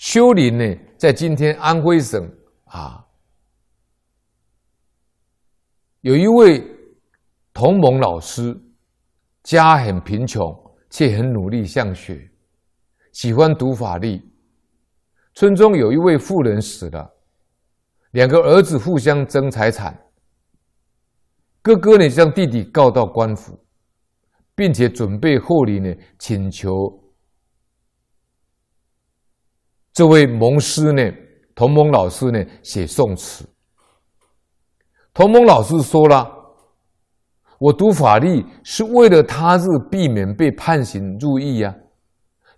修林呢，在今天安徽省啊，有一位同盟老师，家很贫穷，却很努力向学，喜欢读法律。村中有一位妇人死了，两个儿子互相争财产。哥哥呢，将弟弟告到官府，并且准备厚礼呢，请求这位蒙师呢，同盟老师呢，写宋词。同盟老师说了：“我读法律是为了他日避免被判刑入狱呀，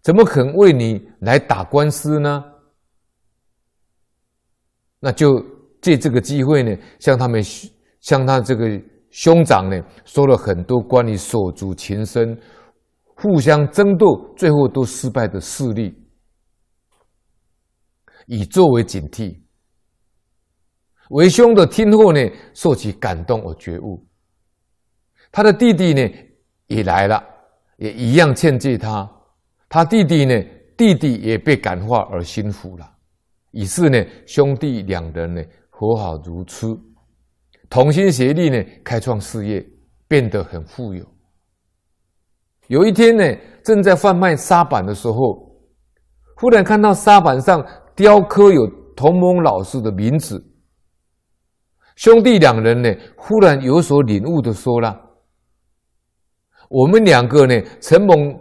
怎么可能为你来打官司呢？”那就借这个机会呢，向他们，向他这个兄长呢，说了很多关于手足情深、互相争斗、最后都失败的事例，以作为警惕。为兄的听后呢，受其感动而觉悟。他的弟弟呢，也来了，也一样劝诫他。他弟弟呢，弟弟也被感化而心服了。于是呢，兄弟两人呢和好如初，同心协力呢开创事业，变得很富有。有一天呢，正在贩卖沙板的时候，忽然看到沙板上雕刻有同盟老师的名字。兄弟两人呢，忽然有所领悟的说了：“我们两个呢，承蒙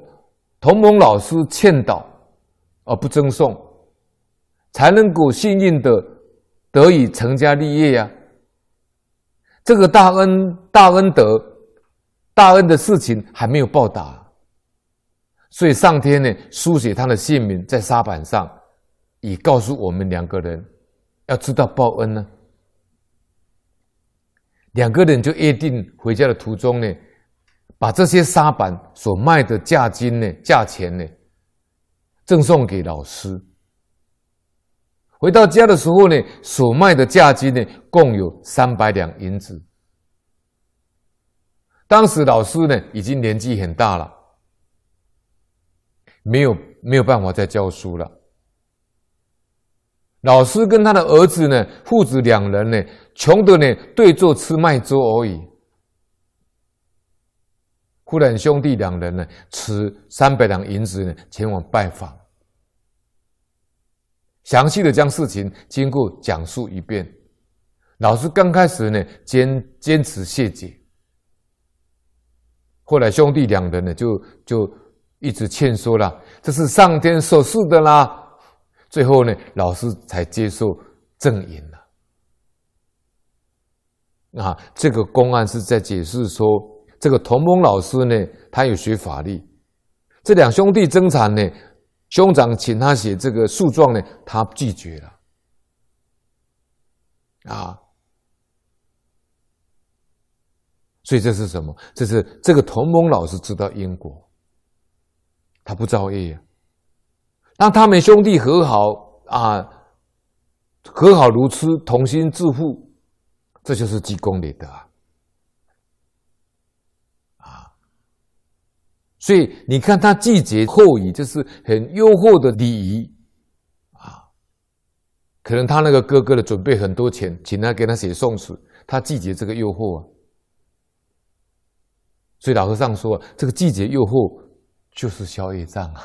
同盟老师劝导，而不争讼。”才能够幸运的得以成家立业呀！这个大恩大恩德大恩的事情还没有报答，所以上天呢书写他的姓名在沙板上，以告诉我们两个人要知道报恩呢。两个人就约定回家的途中呢，把这些沙板所卖的价金呢价钱呢赠送给老师。回到家的时候呢，所卖的价金呢，共有三百两银子。当时老师呢，已经年纪很大了，没有没有办法再教书了。老师跟他的儿子呢，父子两人呢，穷的呢，对坐吃麦粥而已。忽然兄弟两人呢，持三百两银子呢，前往拜访。详细的将事情经过讲述一遍，老师刚开始呢坚坚持谢绝，后来兄弟两人呢就就一直劝说了，这是上天所赐的啦。最后呢，老师才接受赠银了。啊，这个公案是在解释说，这个同盟老师呢，他有学法律，这两兄弟争产呢。兄长请他写这个诉状呢，他拒绝了。啊，所以这是什么？这是这个同盟老师知道因果，他不造业呀。那他们兄弟和好啊，和好如初，同心致富，这就是积功累德啊。啊所以你看，他拒绝厚礼，就是很优厚的礼仪啊。可能他那个哥哥的准备很多钱，请他给他写宋词，他拒绝这个诱惑啊。所以老和尚说，这个拒绝诱惑就是宵夜障啊。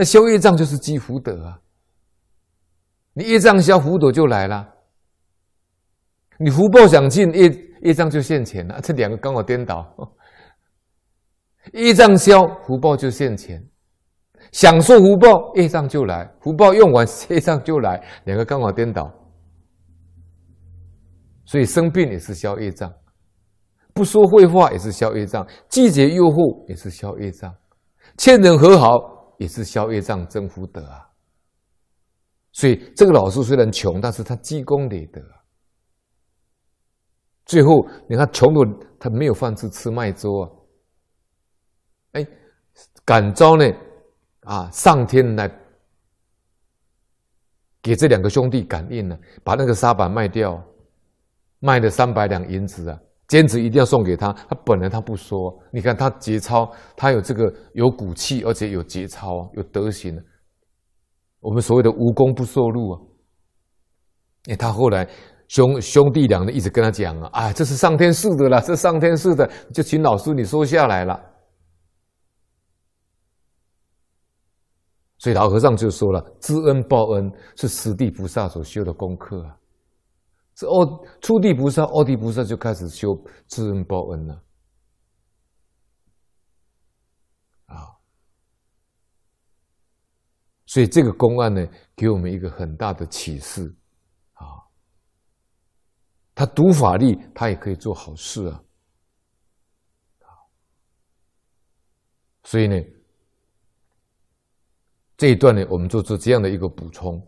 那消业障就是积福德啊。你业障消，福德就来了。你福报想尽，业业障就现前了。这两个刚好颠倒。业障消，福报就现前；享受福报，业障就来；福报用完，业障就来。两个刚好颠倒，所以生病也是消业障，不说废话也是消业障，拒绝诱惑也是消业障，欠人和好也是消业障增福德啊。所以这个老师虽然穷，但是他积功累德。最后你看穷的他没有饭吃，吃麦粥啊。哎，感召呢？啊，上天来给这两个兄弟感应了，把那个沙板卖掉，卖了三百两银子啊，坚持一定要送给他。他本来他不说，你看他节操，他有这个有骨气，而且有节操，有德行。我们所谓的无功不受禄啊。哎，他后来兄兄弟俩呢一直跟他讲啊，啊，这是上天赐的啦，这上天赐的，就请老师你收下来了。所以老和尚就说了，知恩报恩是十地菩萨所修的功课啊。是哦，初地菩萨、二地菩萨就开始修知恩报恩了。啊。所以这个公案呢，给我们一个很大的启示，啊，他读法力，他也可以做好事啊，所以呢，这一段呢，我们做出这样的一个补充。